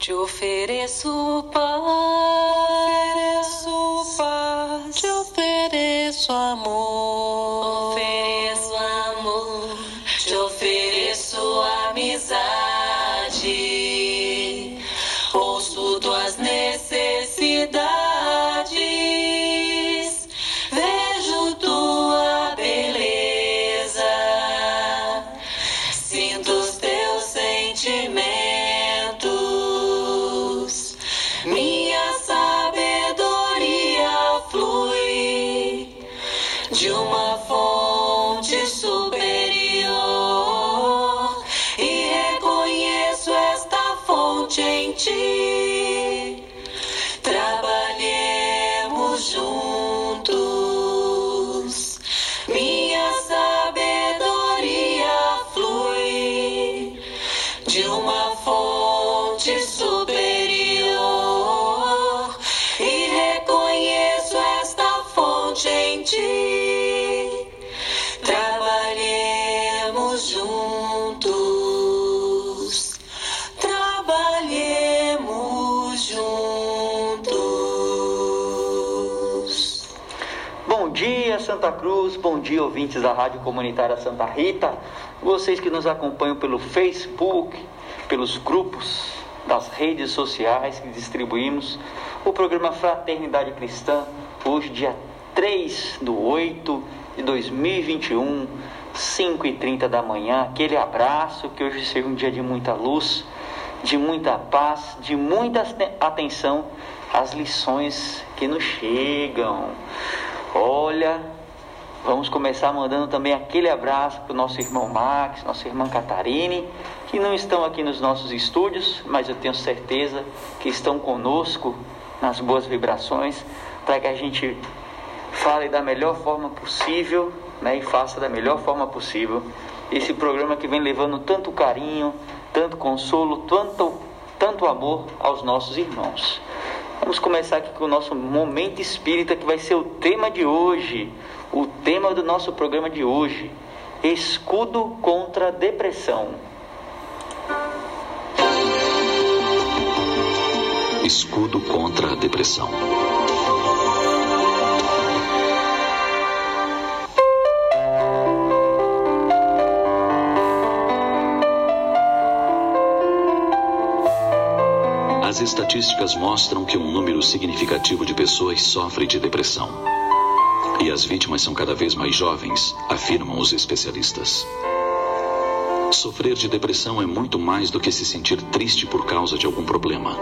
Te ofereço paz, dia, Santa Cruz. Bom dia, ouvintes da Rádio Comunitária Santa Rita. Vocês que nos acompanham pelo Facebook, pelos grupos das redes sociais que distribuímos o programa Fraternidade Cristã, hoje, dia 3 do 8 de 2021, 5 e 30 da manhã. Aquele abraço, que hoje seja um dia de muita luz, de muita paz, de muita atenção às lições que nos chegam. Olha, vamos começar mandando também aquele abraço para o nosso irmão Max, nossa irmã Catarine, que não estão aqui nos nossos estúdios, mas eu tenho certeza que estão conosco nas boas vibrações, para que a gente fale da melhor forma possível né, e faça da melhor forma possível esse programa que vem levando tanto carinho, tanto consolo, tanto, tanto amor aos nossos irmãos. Vamos começar aqui com o nosso momento espírita, que vai ser o tema de hoje, o tema do nosso programa de hoje: escudo contra a depressão. Escudo contra a depressão. As estatísticas mostram que um número significativo de pessoas sofre de depressão. E as vítimas são cada vez mais jovens, afirmam os especialistas. Sofrer de depressão é muito mais do que se sentir triste por causa de algum problema.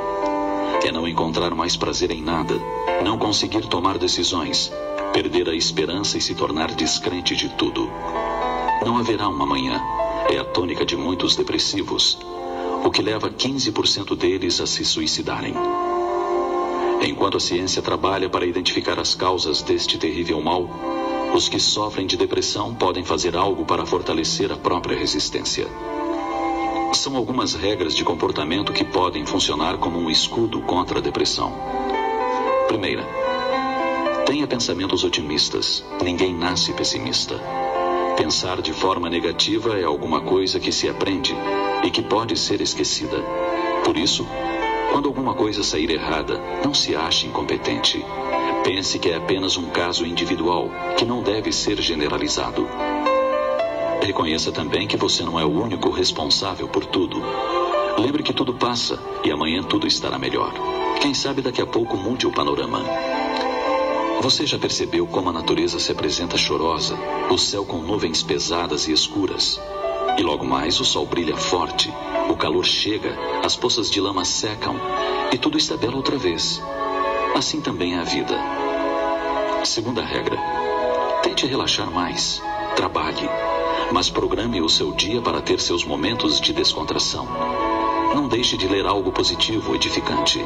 É não encontrar mais prazer em nada, não conseguir tomar decisões, perder a esperança e se tornar descrente de tudo. Não haverá uma manhã. É a tônica de muitos depressivos, o que leva 15% deles a se suicidarem. Enquanto a ciência trabalha para identificar as causas deste terrível mal, os que sofrem de depressão podem fazer algo para fortalecer a própria resistência. São algumas regras de comportamento que podem funcionar como um escudo contra a depressão. Primeira, tenha pensamentos otimistas. Ninguém nasce pessimista. Pensar de forma negativa é alguma coisa que se aprende e que pode ser esquecida. Por isso, quando alguma coisa sair errada, não se ache incompetente. Pense que é apenas um caso individual que não deve ser generalizado. Reconheça também que você não é o único responsável por tudo. Lembre que tudo passa e amanhã tudo estará melhor. Quem sabe daqui a pouco mude o panorama. Você já percebeu como a natureza se apresenta chorosa, o céu com nuvens pesadas e escuras? E logo mais o sol brilha forte, o calor chega, as poças de lama secam e tudo está belo outra vez. Assim também é a vida. Segunda regra: tente relaxar mais, trabalhe, mas programe o seu dia para ter seus momentos de descontração. Não deixe de ler algo positivo, edificante.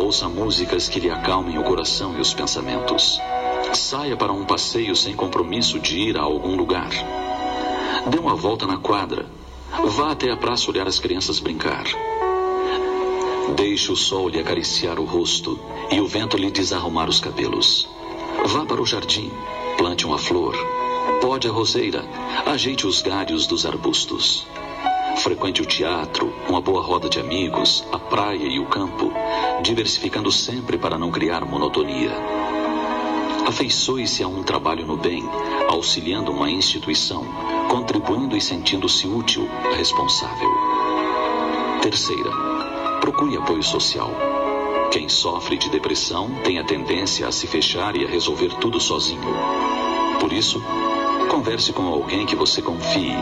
Ouça músicas que lhe acalmem o coração e os pensamentos. Saia para um passeio sem compromisso de ir a algum lugar. Dê uma volta na quadra. Vá até a praça olhar as crianças brincar. Deixe o sol lhe acariciar o rosto e o vento lhe desarrumar os cabelos. Vá para o jardim, plante uma flor, pode a roseira, ajeite os galhos dos arbustos. Frequente o teatro, uma boa roda de amigos, a praia e o campo, diversificando sempre para não criar monotonia. Afeiçoe-se a um trabalho no bem, auxiliando uma instituição, contribuindo e sentindo-se útil, responsável. Terceira, procure apoio social. Quem sofre de depressão tem a tendência a se fechar e a resolver tudo sozinho. Por isso, converse com alguém que você confie,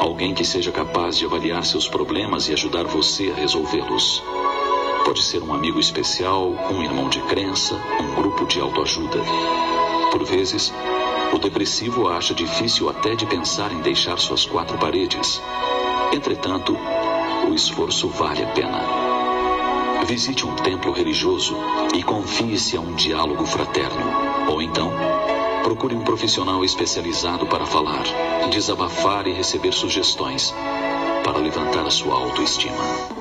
alguém que seja capaz de avaliar seus problemas e ajudar você a resolvê-los. Pode ser um amigo especial, um irmão de crença, um grupo de autoajuda. Por vezes, o depressivo acha difícil até de pensar em deixar suas quatro paredes. Entretanto, o esforço vale a pena. Visite um templo religioso e confie-se a um diálogo fraterno. Ou então, procure um profissional especializado para falar, desabafar e receber sugestões para levantar a sua autoestima.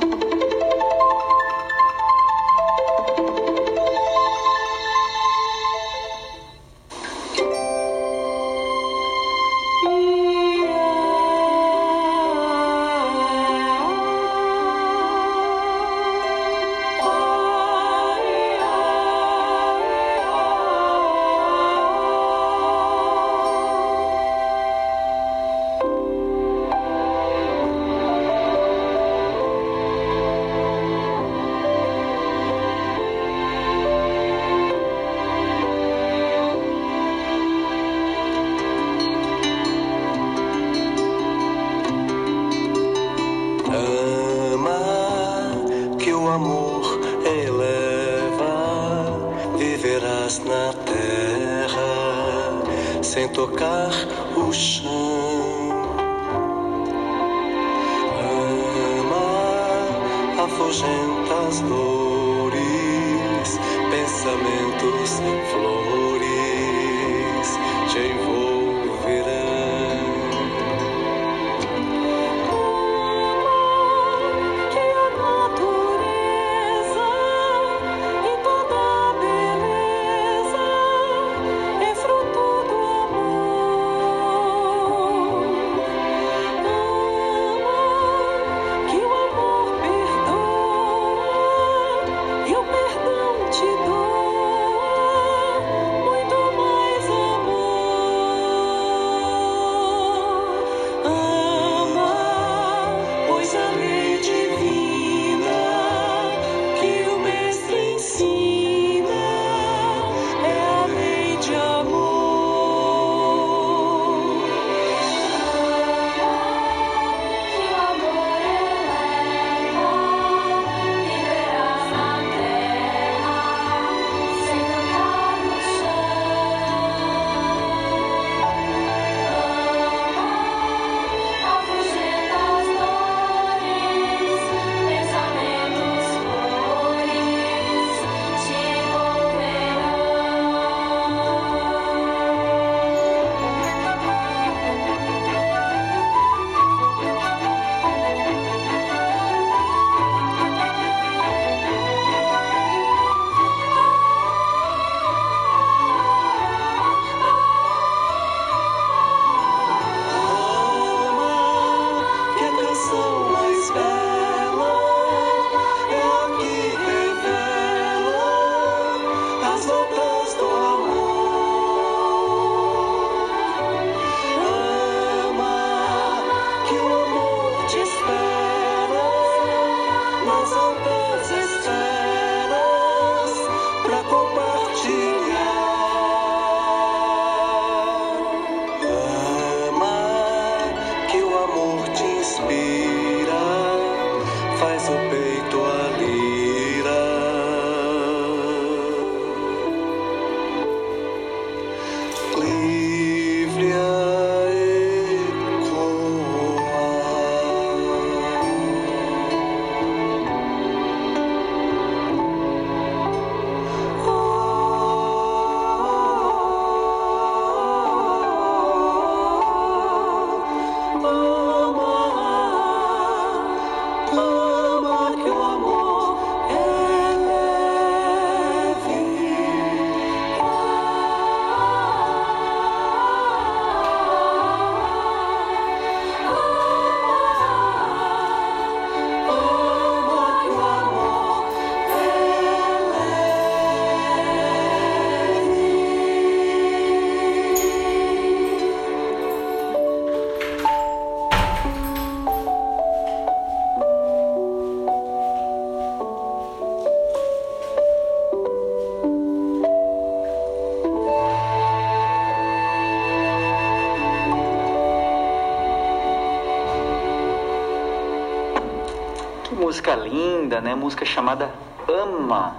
Música linda, né? Música chamada Ama,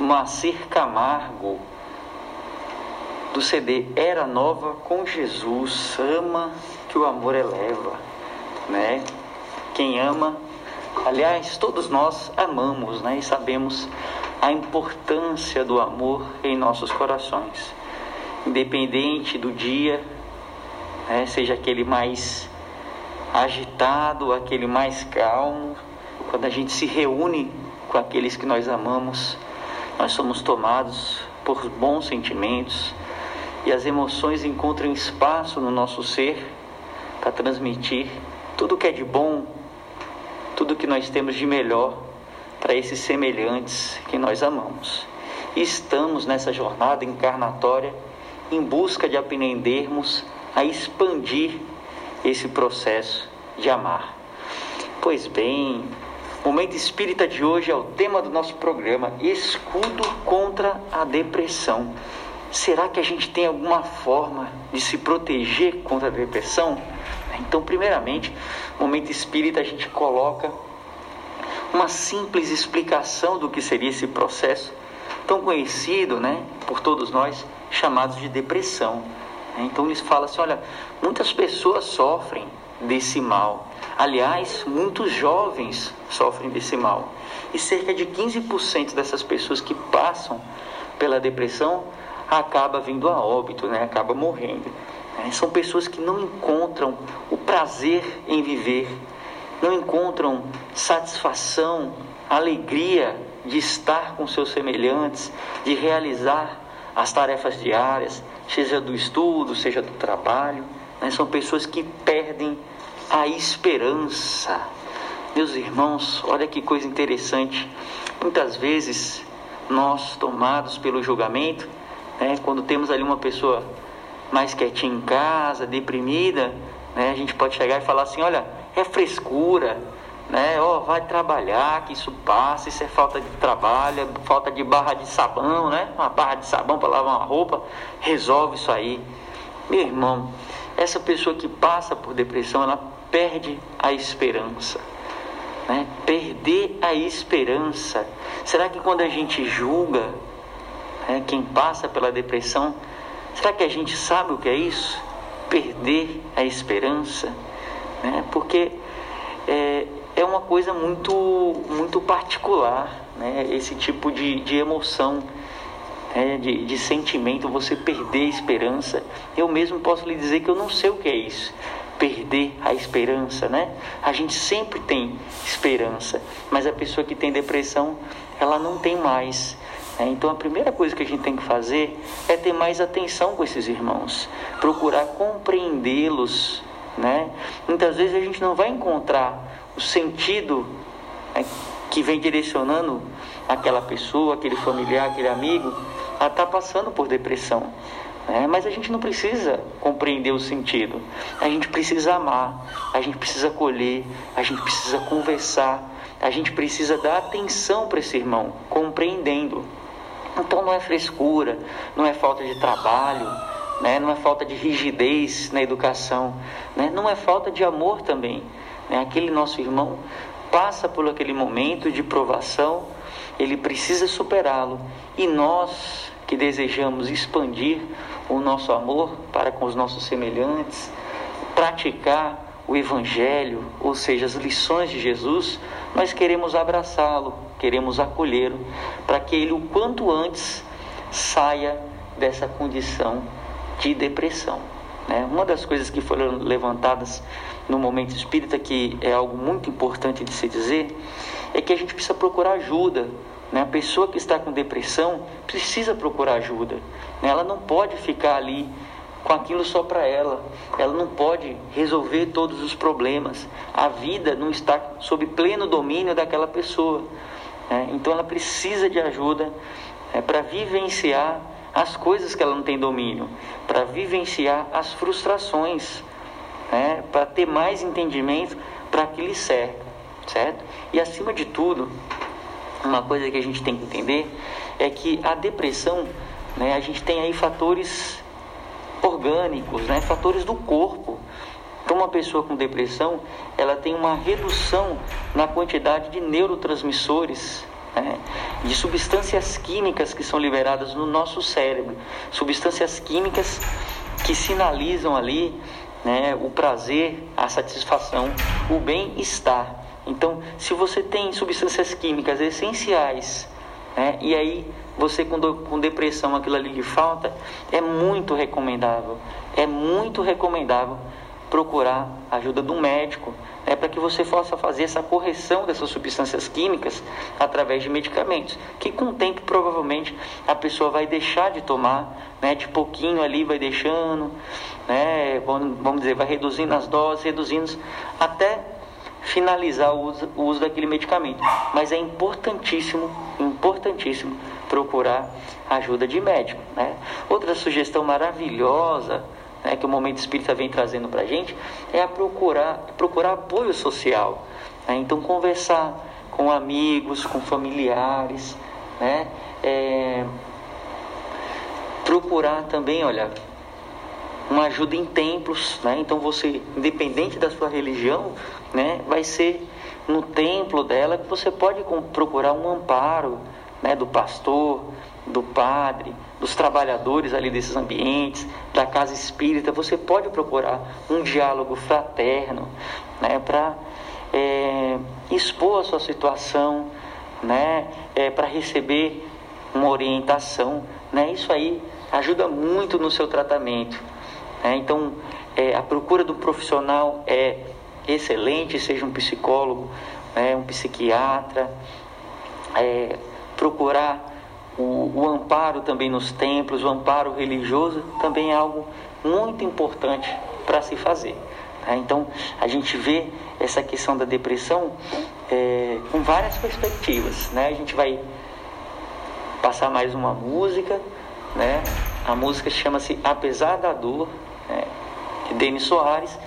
Moacir Camargo, do CD Era Nova com Jesus. Ama que o amor eleva, né? Quem ama, aliás, todos nós amamos, né? E sabemos a importância do amor em nossos corações, independente do dia, né? seja aquele mais agitado, aquele mais calmo, quando a gente se reúne com aqueles que nós amamos, nós somos tomados por bons sentimentos e as emoções encontram espaço no nosso ser para transmitir tudo que é de bom, tudo que nós temos de melhor para esses semelhantes que nós amamos. E estamos nessa jornada encarnatória em busca de aprendermos a expandir esse processo de amar. Pois bem, momento espírita de hoje é o tema do nosso programa: escudo contra a depressão. Será que a gente tem alguma forma de se proteger contra a depressão? Então, primeiramente, momento espírita a gente coloca uma simples explicação do que seria esse processo tão conhecido, né, por todos nós, chamado de depressão. Então eles falam assim, olha, muitas pessoas sofrem desse mal. Aliás, muitos jovens sofrem desse mal. E cerca de 15% dessas pessoas que passam pela depressão acaba vindo a óbito, né? acaba morrendo. São pessoas que não encontram o prazer em viver, não encontram satisfação, alegria de estar com seus semelhantes, de realizar as tarefas diárias, seja do estudo, seja do trabalho. Né? São pessoas que perdem a esperança. Meus irmãos, olha que coisa interessante. Muitas vezes nós, tomados pelo julgamento, né, quando temos ali uma pessoa mais quietinha em casa, deprimida, né, a gente pode chegar e falar assim: olha, é frescura, né? Ó, vai trabalhar, que isso passa, isso é falta de trabalho, falta de barra de sabão, né? Uma barra de sabão para lavar uma roupa, resolve isso aí. Meu irmão, essa pessoa que passa por depressão, ela perde a esperança. Né? Perder a esperança. Será que quando a gente julga né, quem passa pela depressão, será que a gente sabe o que é isso? Perder a esperança. Né? Porque é, é uma coisa muito, muito particular, né? esse tipo de, de emoção. É, de, de sentimento, você perder a esperança. Eu mesmo posso lhe dizer que eu não sei o que é isso perder a esperança, né? A gente sempre tem esperança, mas a pessoa que tem depressão, ela não tem mais. Né? Então a primeira coisa que a gente tem que fazer é ter mais atenção com esses irmãos, procurar compreendê-los, né? Muitas vezes a gente não vai encontrar o sentido né, que vem direcionando aquela pessoa, aquele familiar, aquele amigo, a estar tá passando por depressão. É, mas a gente não precisa compreender o sentido. A gente precisa amar, a gente precisa acolher, a gente precisa conversar, a gente precisa dar atenção para esse irmão, compreendendo. Então não é frescura, não é falta de trabalho, né? não é falta de rigidez na educação, né? não é falta de amor também. Né? Aquele nosso irmão passa por aquele momento de provação, ele precisa superá-lo e nós que desejamos expandir o nosso amor para com os nossos semelhantes, praticar o Evangelho, ou seja, as lições de Jesus, nós queremos abraçá-lo, queremos acolhê-lo, para que ele o quanto antes saia dessa condição de depressão. Né? Uma das coisas que foram levantadas no momento espírita, que é algo muito importante de se dizer, é que a gente precisa procurar ajuda né? A pessoa que está com depressão precisa procurar ajuda. Né? Ela não pode ficar ali com aquilo só para ela. Ela não pode resolver todos os problemas. A vida não está sob pleno domínio daquela pessoa. Né? Então ela precisa de ajuda né, para vivenciar as coisas que ela não tem domínio, para vivenciar as frustrações, né? para ter mais entendimento para que lhe cerca, certo? E acima de tudo, uma coisa que a gente tem que entender é que a depressão, né, a gente tem aí fatores orgânicos, né, fatores do corpo. Então, uma pessoa com depressão, ela tem uma redução na quantidade de neurotransmissores, né, de substâncias químicas que são liberadas no nosso cérebro, substâncias químicas que sinalizam ali né, o prazer, a satisfação, o bem-estar. Então, se você tem substâncias químicas essenciais, né, e aí você com, do, com depressão aquilo ali lhe falta, é muito recomendável, é muito recomendável procurar a ajuda de um médico, né, para que você possa fazer essa correção dessas substâncias químicas através de medicamentos, que com o tempo provavelmente a pessoa vai deixar de tomar, né, de pouquinho ali vai deixando, né, vamos dizer, vai reduzindo as doses, reduzindo até finalizar o uso, o uso daquele medicamento. Mas é importantíssimo, importantíssimo procurar ajuda de médico. Né? Outra sugestão maravilhosa né, que o Momento Espírita vem trazendo para a gente é a procurar, procurar apoio social. Né? Então, conversar com amigos, com familiares, né? É, procurar também, olha, uma ajuda em templos, né? Então você, independente da sua religião, né, vai ser no templo dela que você pode procurar um amparo, né, do pastor, do padre, dos trabalhadores ali desses ambientes, da casa espírita. Você pode procurar um diálogo fraterno, né, para é, expor a sua situação, né, é, para receber uma orientação, né? Isso aí ajuda muito no seu tratamento. Né? Então, é, a procura do profissional é excelente, seja um psicólogo, né, um psiquiatra, é, procurar o, o, amparo também nos templos, o amparo religioso também é algo muito importante para se fazer. Né? Então, a gente vê essa questão da depressão é, com várias perspectivas. Né? A gente vai passar mais uma música, né? a música chama-se Apesar da Dor, de Denis Soares.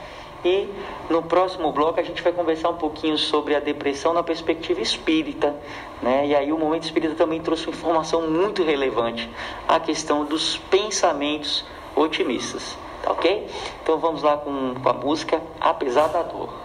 E no próximo bloco a gente vai conversar um pouquinho sobre a depressão na perspectiva espírita. Né? E aí o Momento Espírita também trouxe uma informação muito relevante, a questão dos pensamentos otimistas. Tá ok? Então vamos lá com, com a música Apesar da Dor.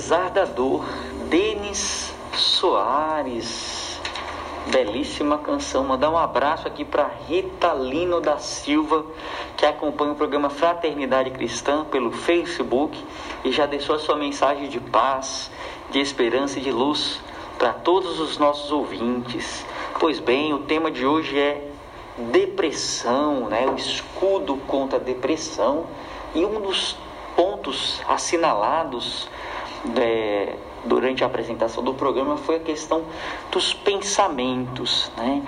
Apesar da dor, Denis Soares. Belíssima canção. Mandar um abraço aqui para Rita Lino da Silva, que acompanha o programa Fraternidade Cristã pelo Facebook e já deixou a sua mensagem de paz, de esperança e de luz para todos os nossos ouvintes. Pois bem, o tema de hoje é depressão, né? o escudo contra a depressão. E um dos pontos assinalados durante a apresentação do programa foi a questão dos pensamentos. Né?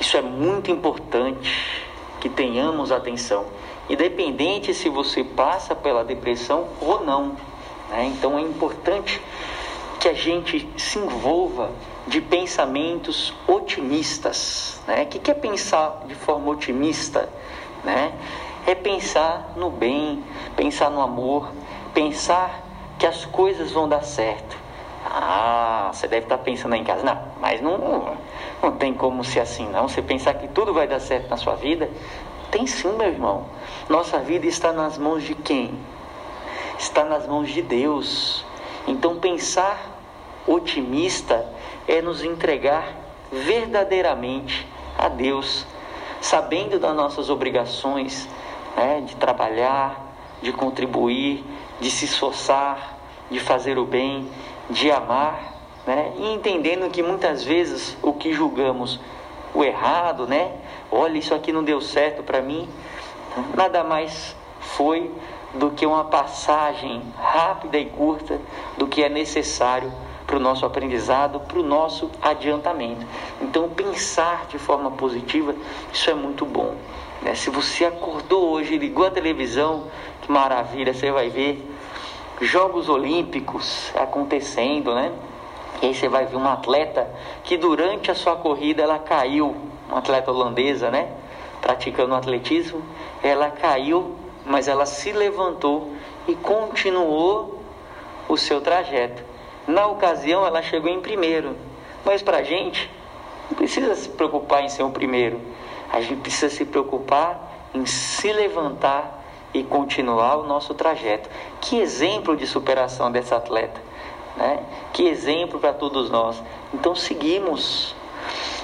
Isso é muito importante que tenhamos atenção, independente se você passa pela depressão ou não. Né? Então é importante que a gente se envolva de pensamentos otimistas. Né? O que é pensar de forma otimista? Né? É pensar no bem, pensar no amor, pensar que as coisas vão dar certo. Ah, você deve estar pensando aí em casa. Não, mas não, não tem como ser assim, não. Você pensar que tudo vai dar certo na sua vida. Tem sim, meu irmão. Nossa vida está nas mãos de quem? Está nas mãos de Deus. Então, pensar otimista é nos entregar verdadeiramente a Deus, sabendo das nossas obrigações né, de trabalhar, de contribuir, de se esforçar, de fazer o bem, de amar, né, e entendendo que muitas vezes o que julgamos o errado, né? Olha, isso aqui não deu certo para mim, nada mais foi do que uma passagem rápida e curta do que é necessário para o nosso aprendizado, para o nosso adiantamento. Então, pensar de forma positiva, isso é muito bom. Né? Se você acordou hoje, ligou a televisão, que maravilha, você vai ver Jogos Olímpicos acontecendo, né? E aí você vai ver uma atleta que durante a sua corrida ela caiu, uma atleta holandesa, né? Praticando atletismo, ela caiu, mas ela se levantou e continuou o seu trajeto. Na ocasião, ela chegou em primeiro. Mas para a gente, não precisa se preocupar em ser o primeiro. A gente precisa se preocupar em se levantar e continuar o nosso trajeto. Que exemplo de superação dessa atleta. Né? Que exemplo para todos nós. Então, seguimos.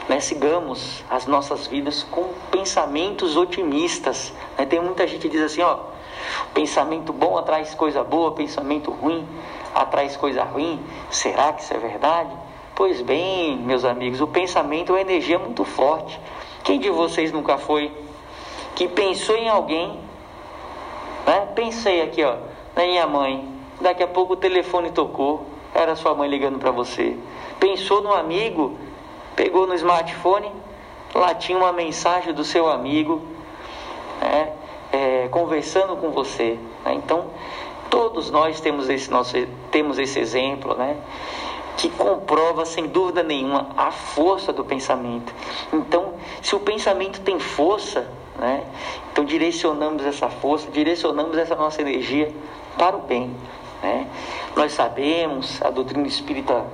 Né, sigamos as nossas vidas com pensamentos otimistas. Né? Tem muita gente que diz assim, ó, pensamento bom atrai coisa boa, pensamento ruim atrai coisa ruim. Será que isso é verdade? Pois bem, meus amigos, o pensamento é uma energia muito forte. Quem de vocês nunca foi que pensou em alguém? Né? Pensei aqui, ó, na minha mãe. Daqui a pouco o telefone tocou, era sua mãe ligando para você. Pensou no amigo, pegou no smartphone, lá tinha uma mensagem do seu amigo, né? é, conversando com você. Né? Então, todos nós temos esse, nosso, temos esse exemplo, né? que comprova sem dúvida nenhuma a força do pensamento. Então, se o pensamento tem força, né? então direcionamos essa força, direcionamos essa nossa energia para o bem. Né? Nós sabemos, a doutrina espírita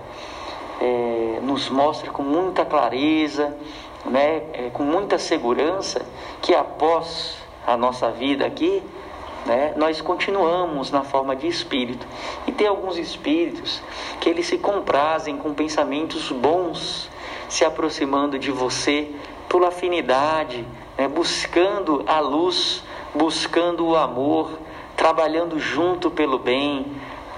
é, nos mostra com muita clareza, né? É, com muita segurança, que após a nossa vida aqui, né, nós continuamos na forma de espírito. E tem alguns espíritos que eles se comprazem com pensamentos bons, se aproximando de você por afinidade, né, buscando a luz, buscando o amor, trabalhando junto pelo bem,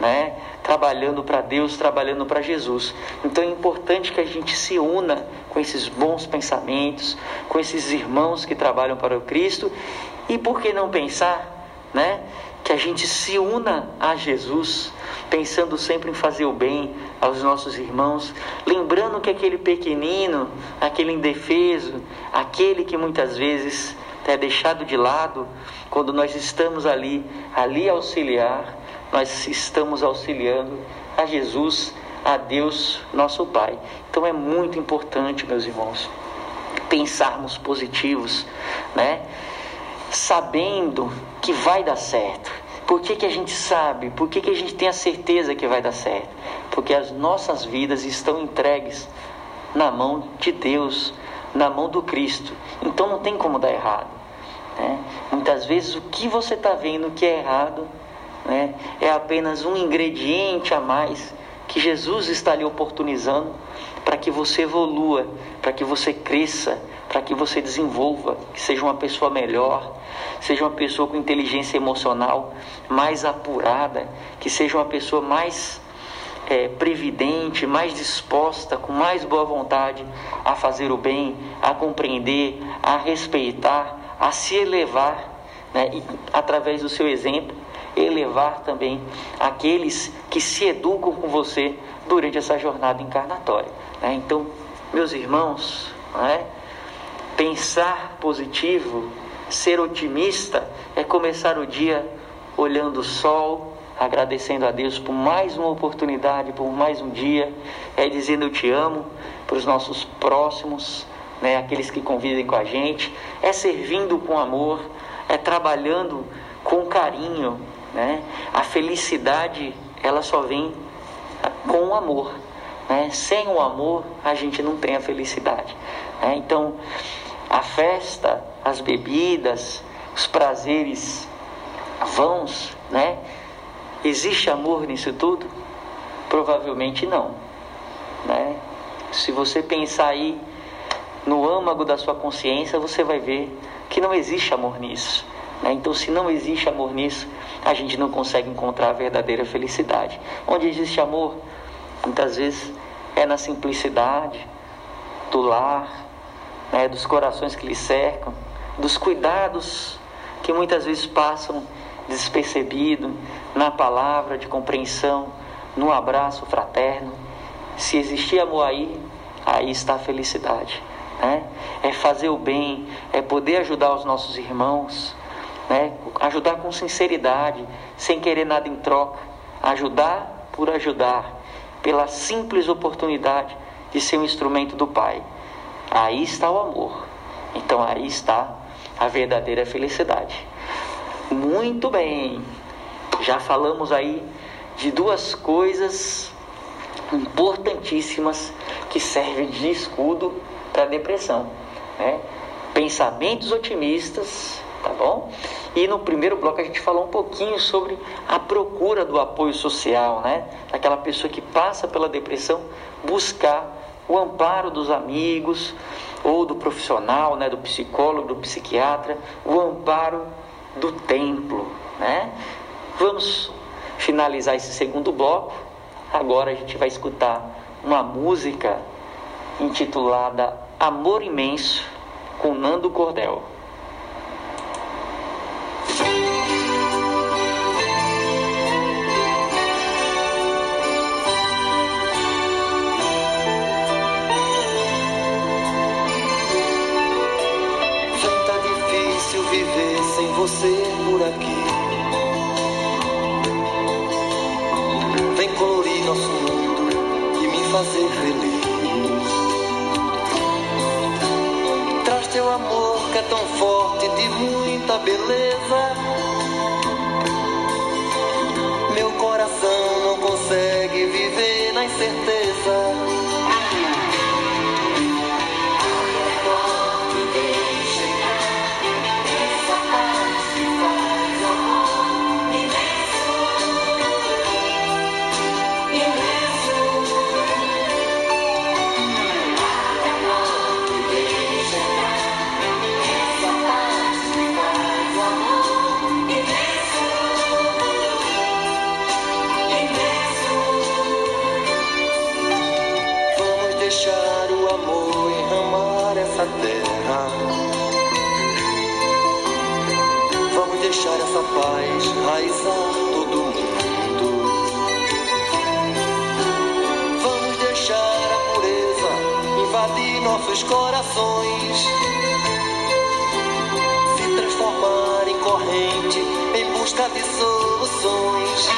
né, trabalhando para Deus, trabalhando para Jesus. Então é importante que a gente se una com esses bons pensamentos, com esses irmãos que trabalham para o Cristo. E por que não pensar né? Que a gente se una a Jesus, pensando sempre em fazer o bem aos nossos irmãos, lembrando que aquele pequenino, aquele indefeso, aquele que muitas vezes é deixado de lado, quando nós estamos ali, ali auxiliar, nós estamos auxiliando a Jesus, a Deus, nosso Pai. Então é muito importante, meus irmãos, pensarmos positivos, né? Sabendo que vai dar certo. Por que, que a gente sabe? Por que, que a gente tem a certeza que vai dar certo? Porque as nossas vidas estão entregues na mão de Deus, na mão do Cristo. Então não tem como dar errado. Né? Muitas vezes o que você está vendo que é errado né, é apenas um ingrediente a mais que Jesus está lhe oportunizando para que você evolua, para que você cresça, para que você desenvolva, que seja uma pessoa melhor, seja uma pessoa com inteligência emocional mais apurada, que seja uma pessoa mais é, previdente, mais disposta, com mais boa vontade a fazer o bem, a compreender, a respeitar, a se elevar, né, e, através do seu exemplo, elevar também aqueles que se educam com você durante essa jornada encarnatória. Né? Então, meus irmãos, né, pensar positivo, ser otimista, é começar o dia olhando o sol, agradecendo a Deus por mais uma oportunidade, por mais um dia, é dizendo eu te amo para os nossos próximos, né, aqueles que convivem com a gente, é servindo com amor, é trabalhando com carinho, né? A felicidade ela só vem com o amor, né? Sem o amor a gente não tem a felicidade. Né? Então a festa, as bebidas, os prazeres vãos, né? Existe amor nisso tudo? Provavelmente não. Né? Se você pensar aí no âmago da sua consciência, você vai ver que não existe amor nisso. Né? Então, se não existe amor nisso, a gente não consegue encontrar a verdadeira felicidade. Onde existe amor, muitas vezes é na simplicidade do lar, né? dos corações que lhe cercam, dos cuidados que muitas vezes passam despercebido na palavra de compreensão, no abraço fraterno. Se existir amor aí, aí está a felicidade. Né? É fazer o bem, é poder ajudar os nossos irmãos, né? ajudar com sinceridade, sem querer nada em troca, ajudar por ajudar, pela simples oportunidade de ser um instrumento do Pai. Aí está o amor. Então aí está a verdadeira felicidade. Muito bem. Já falamos aí de duas coisas importantíssimas que servem de escudo para a depressão, né? Pensamentos otimistas, tá bom? E no primeiro bloco a gente falou um pouquinho sobre a procura do apoio social, né? Aquela pessoa que passa pela depressão buscar o amparo dos amigos ou do profissional, né, do psicólogo, do psiquiatra, o amparo do templo, né? Vamos finalizar esse segundo bloco. Agora a gente vai escutar uma música intitulada Amor Imenso com Nando Cordel. Fazer feliz. Traz teu amor que é tão forte, de muita beleza. Meu coração não consegue essa terra. Vamos deixar essa paz raizar todo mundo. Vamos deixar a pureza invadir nossos corações. Se transformar em corrente em busca de soluções.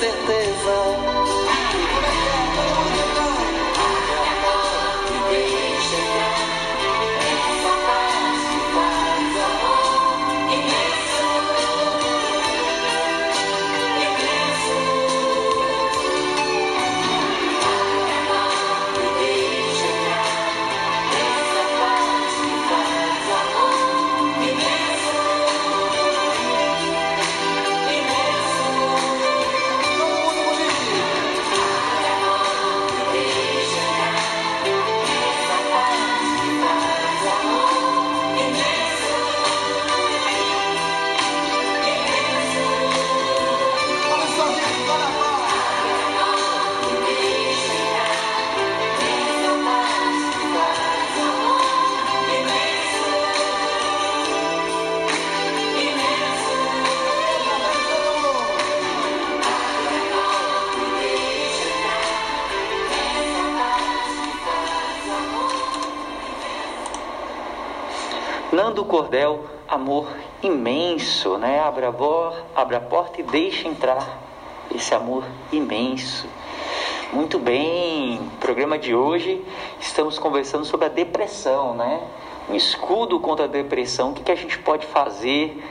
Viver Nando Cordel, amor imenso, né? Abra a, abra a porta e deixa entrar esse amor imenso. Muito bem, programa de hoje estamos conversando sobre a depressão, né? Um escudo contra a depressão, o que, que a gente pode fazer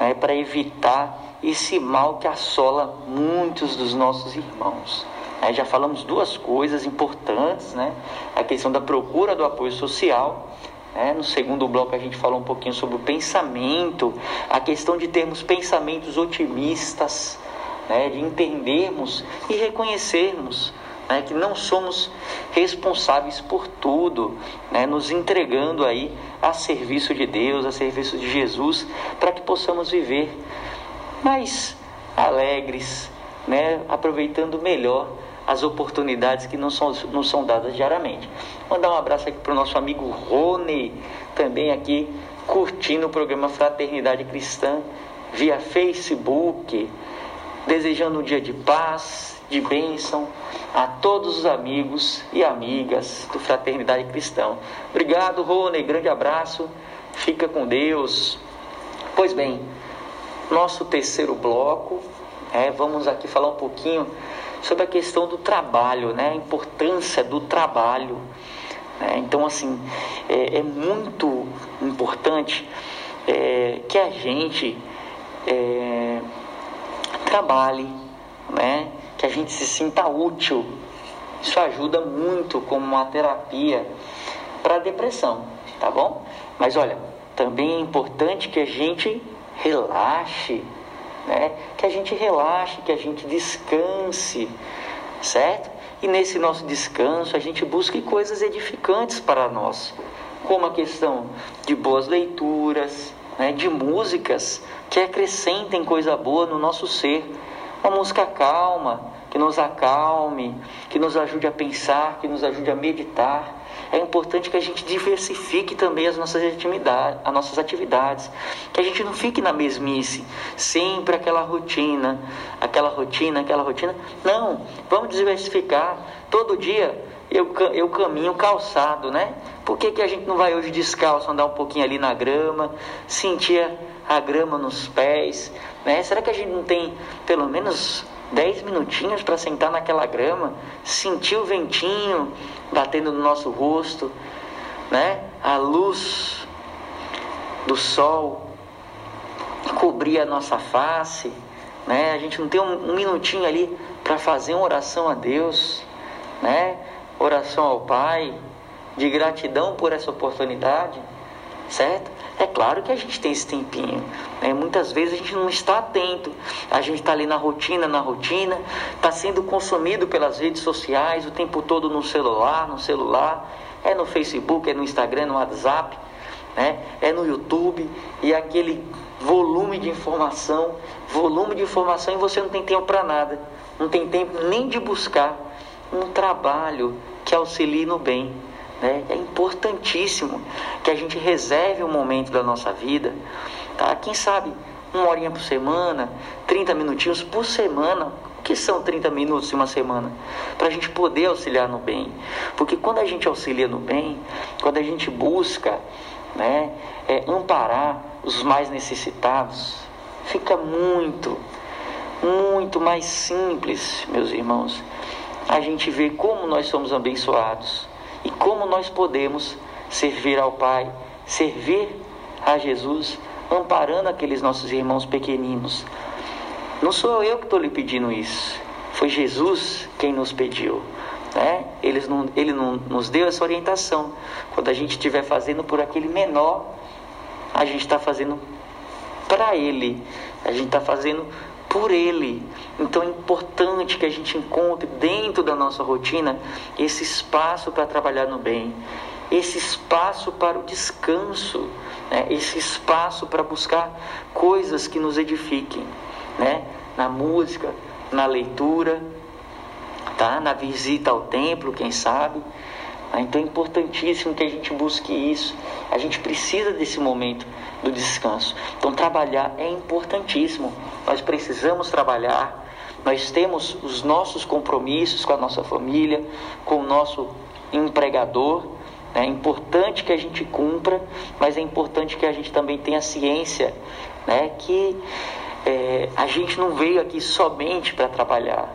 né, para evitar esse mal que assola muitos dos nossos irmãos. Né, já falamos duas coisas importantes, né? A questão da procura do apoio social né? No segundo bloco a gente falou um pouquinho sobre o pensamento, a questão de termos pensamentos otimistas, né? de entendermos e reconhecermos né? que não somos responsáveis por tudo, né? nos entregando aí a serviço de Deus, a serviço de Jesus, para que possamos viver mais alegres, né? aproveitando melhor as oportunidades que não são, não são dadas diariamente. Mandar um abraço aqui para o nosso amigo Rony, também aqui curtindo o programa Fraternidade Cristã via Facebook, desejando um dia de paz, de bênção a todos os amigos e amigas do Fraternidade Cristã. Obrigado, Rony, grande abraço, fica com Deus. Pois bem, nosso terceiro bloco, é, vamos aqui falar um pouquinho sobre a questão do trabalho, né? a importância do trabalho. Né? Então, assim, é, é muito importante é, que a gente é, trabalhe, né? que a gente se sinta útil. Isso ajuda muito como uma terapia para a depressão, tá bom? Mas olha, também é importante que a gente relaxe, né? Que a gente relaxe, que a gente descanse, certo? E nesse nosso descanso a gente busque coisas edificantes para nós, como a questão de boas leituras, né? de músicas que acrescentem coisa boa no nosso ser, uma música calma, que nos acalme, que nos ajude a pensar, que nos ajude a meditar. É importante que a gente diversifique também as nossas atividades, as nossas atividades, que a gente não fique na mesmice, sempre aquela rotina, aquela rotina, aquela rotina. Não, vamos diversificar. Todo dia eu, eu caminho calçado, né? Por que, que a gente não vai hoje descalço, andar um pouquinho ali na grama, sentir a grama nos pés, né? Será que a gente não tem pelo menos 10 minutinhos para sentar naquela grama, sentir o ventinho batendo no nosso rosto, né? A luz do sol cobrir a nossa face, né? A gente não tem um, um minutinho ali para fazer uma oração a Deus, né? Oração ao Pai, de gratidão por essa oportunidade, certo? É claro que a gente tem esse tempinho. Né? Muitas vezes a gente não está atento. A gente está ali na rotina, na rotina, está sendo consumido pelas redes sociais o tempo todo no celular, no celular, é no Facebook, é no Instagram, no WhatsApp, né? é no YouTube, e aquele volume de informação, volume de informação e você não tem tempo para nada. Não tem tempo nem de buscar um trabalho que auxilie no bem. Né? É importantíssimo que a gente reserve um momento da nossa vida, tá? quem sabe uma horinha por semana, 30 minutinhos por semana. O que são 30 minutos em uma semana? Para a gente poder auxiliar no bem. Porque quando a gente auxilia no bem, quando a gente busca né, é, amparar os mais necessitados, fica muito, muito mais simples, meus irmãos, a gente ver como nós somos abençoados e como nós podemos servir ao Pai, servir a Jesus, amparando aqueles nossos irmãos pequeninos. Não sou eu que estou lhe pedindo isso, foi Jesus quem nos pediu. Né? Ele, não, ele não nos deu essa orientação. Quando a gente estiver fazendo por aquele menor, a gente está fazendo para Ele, a gente está fazendo por Ele. Então é importante que a gente encontre dentro da nossa rotina esse espaço para trabalhar no bem, esse espaço para o descanso, né? esse espaço para buscar coisas que nos edifiquem, né? na música, na leitura, tá? na visita ao templo, quem sabe. Então é importantíssimo que a gente busque isso. A gente precisa desse momento do descanso. Então trabalhar é importantíssimo. Nós precisamos trabalhar. Nós temos os nossos compromissos com a nossa família, com o nosso empregador. É importante que a gente cumpra, mas é importante que a gente também tenha ciência né, que é, a gente não veio aqui somente para trabalhar.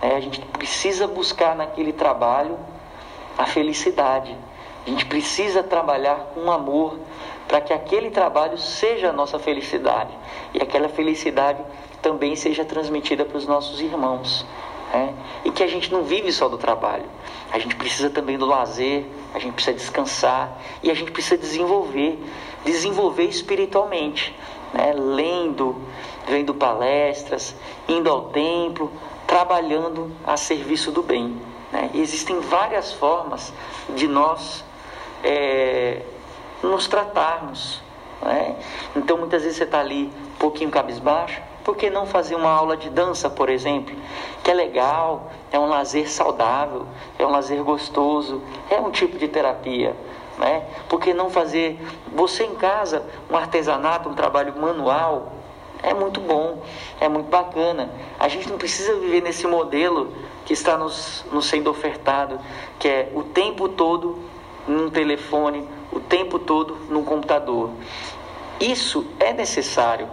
Né? A gente precisa buscar naquele trabalho a felicidade. A gente precisa trabalhar com amor para que aquele trabalho seja a nossa felicidade e aquela felicidade também seja transmitida para os nossos irmãos. Né? E que a gente não vive só do trabalho, a gente precisa também do lazer, a gente precisa descansar e a gente precisa desenvolver desenvolver espiritualmente, né? lendo, vendo palestras, indo ao templo, trabalhando a serviço do bem. Né? Existem várias formas de nós é, nos tratarmos. Né? Então, muitas vezes você está ali um pouquinho cabisbaixo, por que não fazer uma aula de dança, por exemplo? Que é legal, é um lazer saudável, é um lazer gostoso, é um tipo de terapia. Né? Por que não fazer você em casa um artesanato, um trabalho manual? É muito bom, é muito bacana. A gente não precisa viver nesse modelo que está nos, nos sendo ofertado, que é o tempo todo num telefone, o tempo todo num computador. Isso é necessário.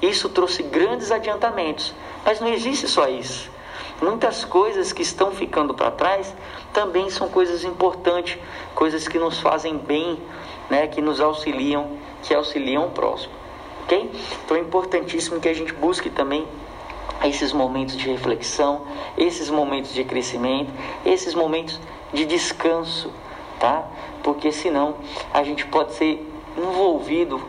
Isso trouxe grandes adiantamentos, mas não existe só isso. Muitas coisas que estão ficando para trás também são coisas importantes, coisas que nos fazem bem, né, que nos auxiliam, que auxiliam o próximo. Ok? Então é importantíssimo que a gente busque também esses momentos de reflexão, esses momentos de crescimento, esses momentos de descanso, tá? Porque senão a gente pode ser envolvido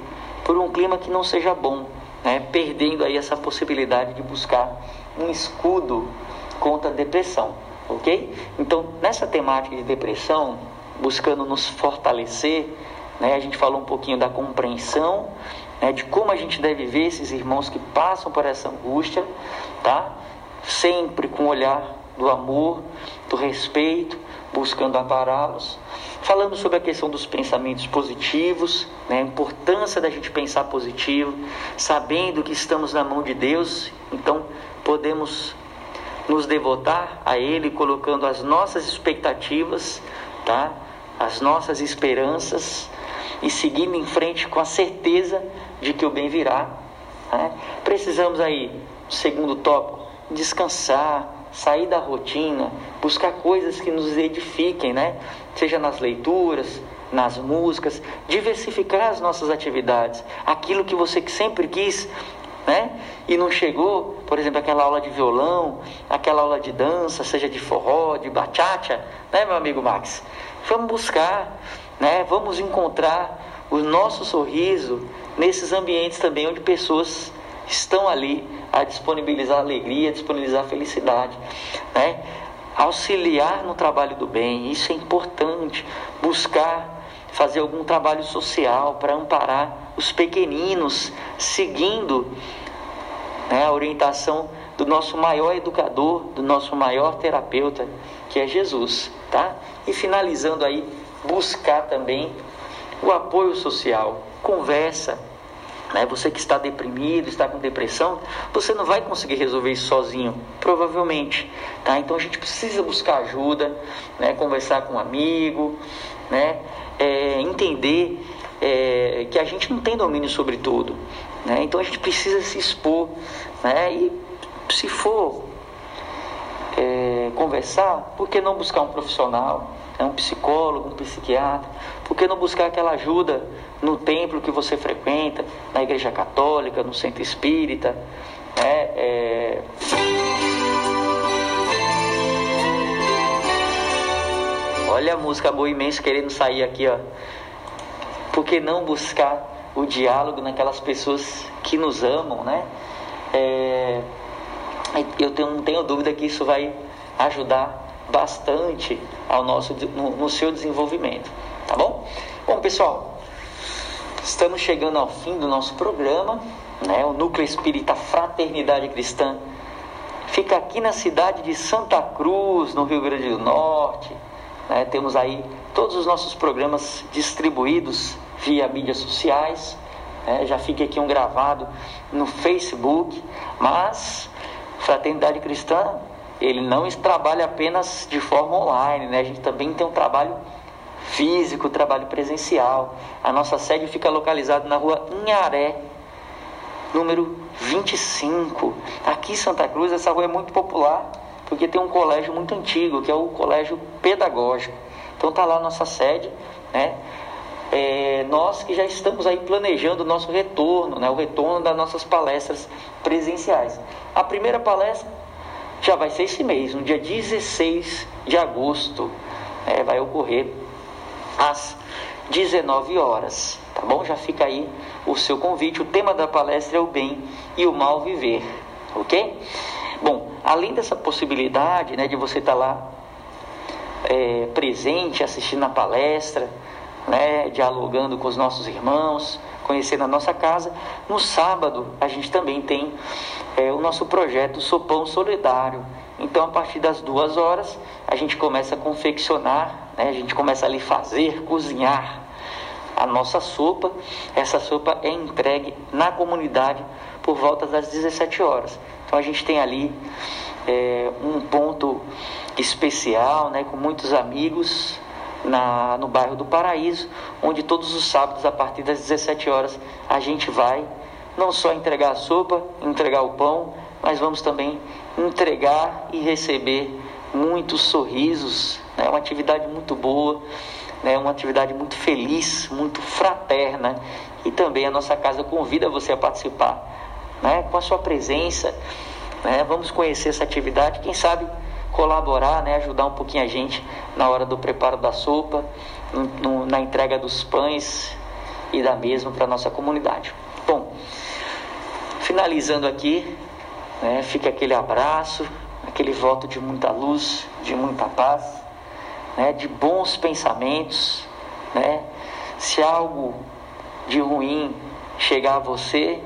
por um clima que não seja bom, né? Perdendo aí essa possibilidade de buscar um escudo contra a depressão, ok? Então, nessa temática de depressão, buscando nos fortalecer, né? A gente falou um pouquinho da compreensão, né? De como a gente deve ver esses irmãos que passam por essa angústia, tá? Sempre com o olhar do amor, do respeito, buscando ampará-los. Falando sobre a questão dos pensamentos positivos, né? a importância da gente pensar positivo, sabendo que estamos na mão de Deus, então podemos nos devotar a Ele, colocando as nossas expectativas, tá? as nossas esperanças e seguindo em frente com a certeza de que o bem virá. Né? Precisamos aí, segundo tópico, descansar, sair da rotina, buscar coisas que nos edifiquem, né? Seja nas leituras, nas músicas, diversificar as nossas atividades. Aquilo que você sempre quis, né? E não chegou, por exemplo, aquela aula de violão, aquela aula de dança, seja de forró, de bachata, né, meu amigo Max? Vamos buscar, né? Vamos encontrar o nosso sorriso nesses ambientes também onde pessoas estão ali a disponibilizar alegria, disponibilizar felicidade, né? Auxiliar no trabalho do bem, isso é importante. Buscar fazer algum trabalho social para amparar os pequeninos, seguindo né, a orientação do nosso maior educador, do nosso maior terapeuta, que é Jesus, tá? E finalizando aí, buscar também o apoio social, conversa, né? Você que está deprimido, está com depressão, você não vai conseguir resolver isso sozinho, provavelmente, tá? Então a gente precisa buscar ajuda, né? Conversar com um amigo, né? É, entender é, que a gente não tem domínio sobre tudo, né? Então a gente precisa se expor, né? E se for é, conversar, por que não buscar um profissional, né? um psicólogo, um psiquiatra? Por que não buscar aquela ajuda no templo que você frequenta, na igreja católica, no centro espírita? Né? É... Olha a música boa imensa querendo sair aqui, ó. Por que não buscar o diálogo naquelas pessoas que nos amam, né? É... Eu tenho, não tenho dúvida que isso vai ajudar bastante ao nosso, no, no seu desenvolvimento, tá bom? Bom, pessoal, estamos chegando ao fim do nosso programa, né? O Núcleo Espírita Fraternidade Cristã fica aqui na cidade de Santa Cruz, no Rio Grande do Norte. Né? Temos aí todos os nossos programas distribuídos via mídias sociais. Né? Já fica aqui um gravado no Facebook, mas Fraternidade Cristã ele não trabalha apenas de forma online, né? A gente também tem um trabalho físico, trabalho presencial. A nossa sede fica localizada na rua Inharé, número 25. Aqui em Santa Cruz, essa rua é muito popular, porque tem um colégio muito antigo, que é o Colégio Pedagógico. Então tá lá a nossa sede, né? É, nós que já estamos aí planejando o nosso retorno, né? o retorno das nossas palestras presenciais. A primeira palestra já vai ser esse mês, no dia 16 de agosto, é, vai ocorrer às 19 horas, tá bom? Já fica aí o seu convite. O tema da palestra é o bem e o mal viver, ok? Bom, além dessa possibilidade, né, de você estar tá lá é, presente, assistindo a palestra, né, dialogando com os nossos irmãos, conhecendo a nossa casa. No sábado, a gente também tem é, o nosso projeto Sopão Solidário. Então, a partir das duas horas, a gente começa a confeccionar, né, a gente começa ali fazer, cozinhar a nossa sopa. Essa sopa é entregue na comunidade por volta das 17 horas. Então, a gente tem ali é, um ponto especial, né, com muitos amigos, na, no bairro do Paraíso, onde todos os sábados, a partir das 17 horas, a gente vai não só entregar a sopa, entregar o pão, mas vamos também entregar e receber muitos sorrisos. É né? uma atividade muito boa, né? uma atividade muito feliz, muito fraterna. E também a nossa casa convida você a participar né? com a sua presença. Né? Vamos conhecer essa atividade, quem sabe colaborar, né, ajudar um pouquinho a gente na hora do preparo da sopa, no, na entrega dos pães e da mesma para a nossa comunidade. Bom, finalizando aqui, né, fica aquele abraço, aquele voto de muita luz, de muita paz, né, de bons pensamentos. Né? Se algo de ruim chegar a você,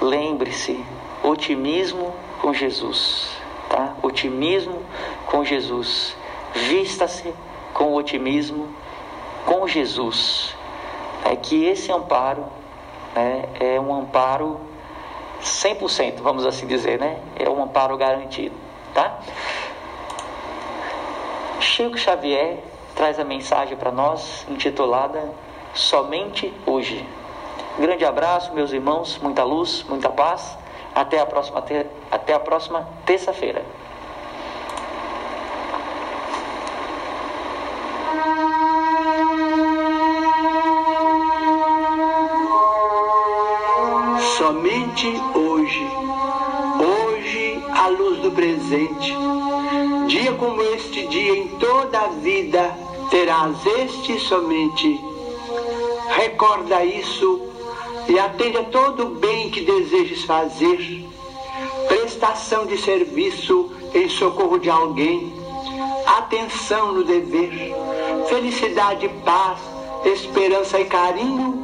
lembre-se, otimismo com Jesus tá? Otimismo com Jesus. Vista-se com otimismo com Jesus. É que esse amparo né, é um amparo 100%, vamos assim dizer, né? É um amparo garantido, tá? Chico Xavier traz a mensagem para nós intitulada Somente Hoje. Grande abraço, meus irmãos, muita luz, muita paz. Até a próxima, te... até a próxima terça-feira. Somente hoje, hoje a luz do presente. Dia como este dia em toda a vida terás este somente. Recorda isso e atende a todo o bem que desejes fazer. Prestação de serviço em socorro de alguém. Atenção no dever. Felicidade, paz, esperança e carinho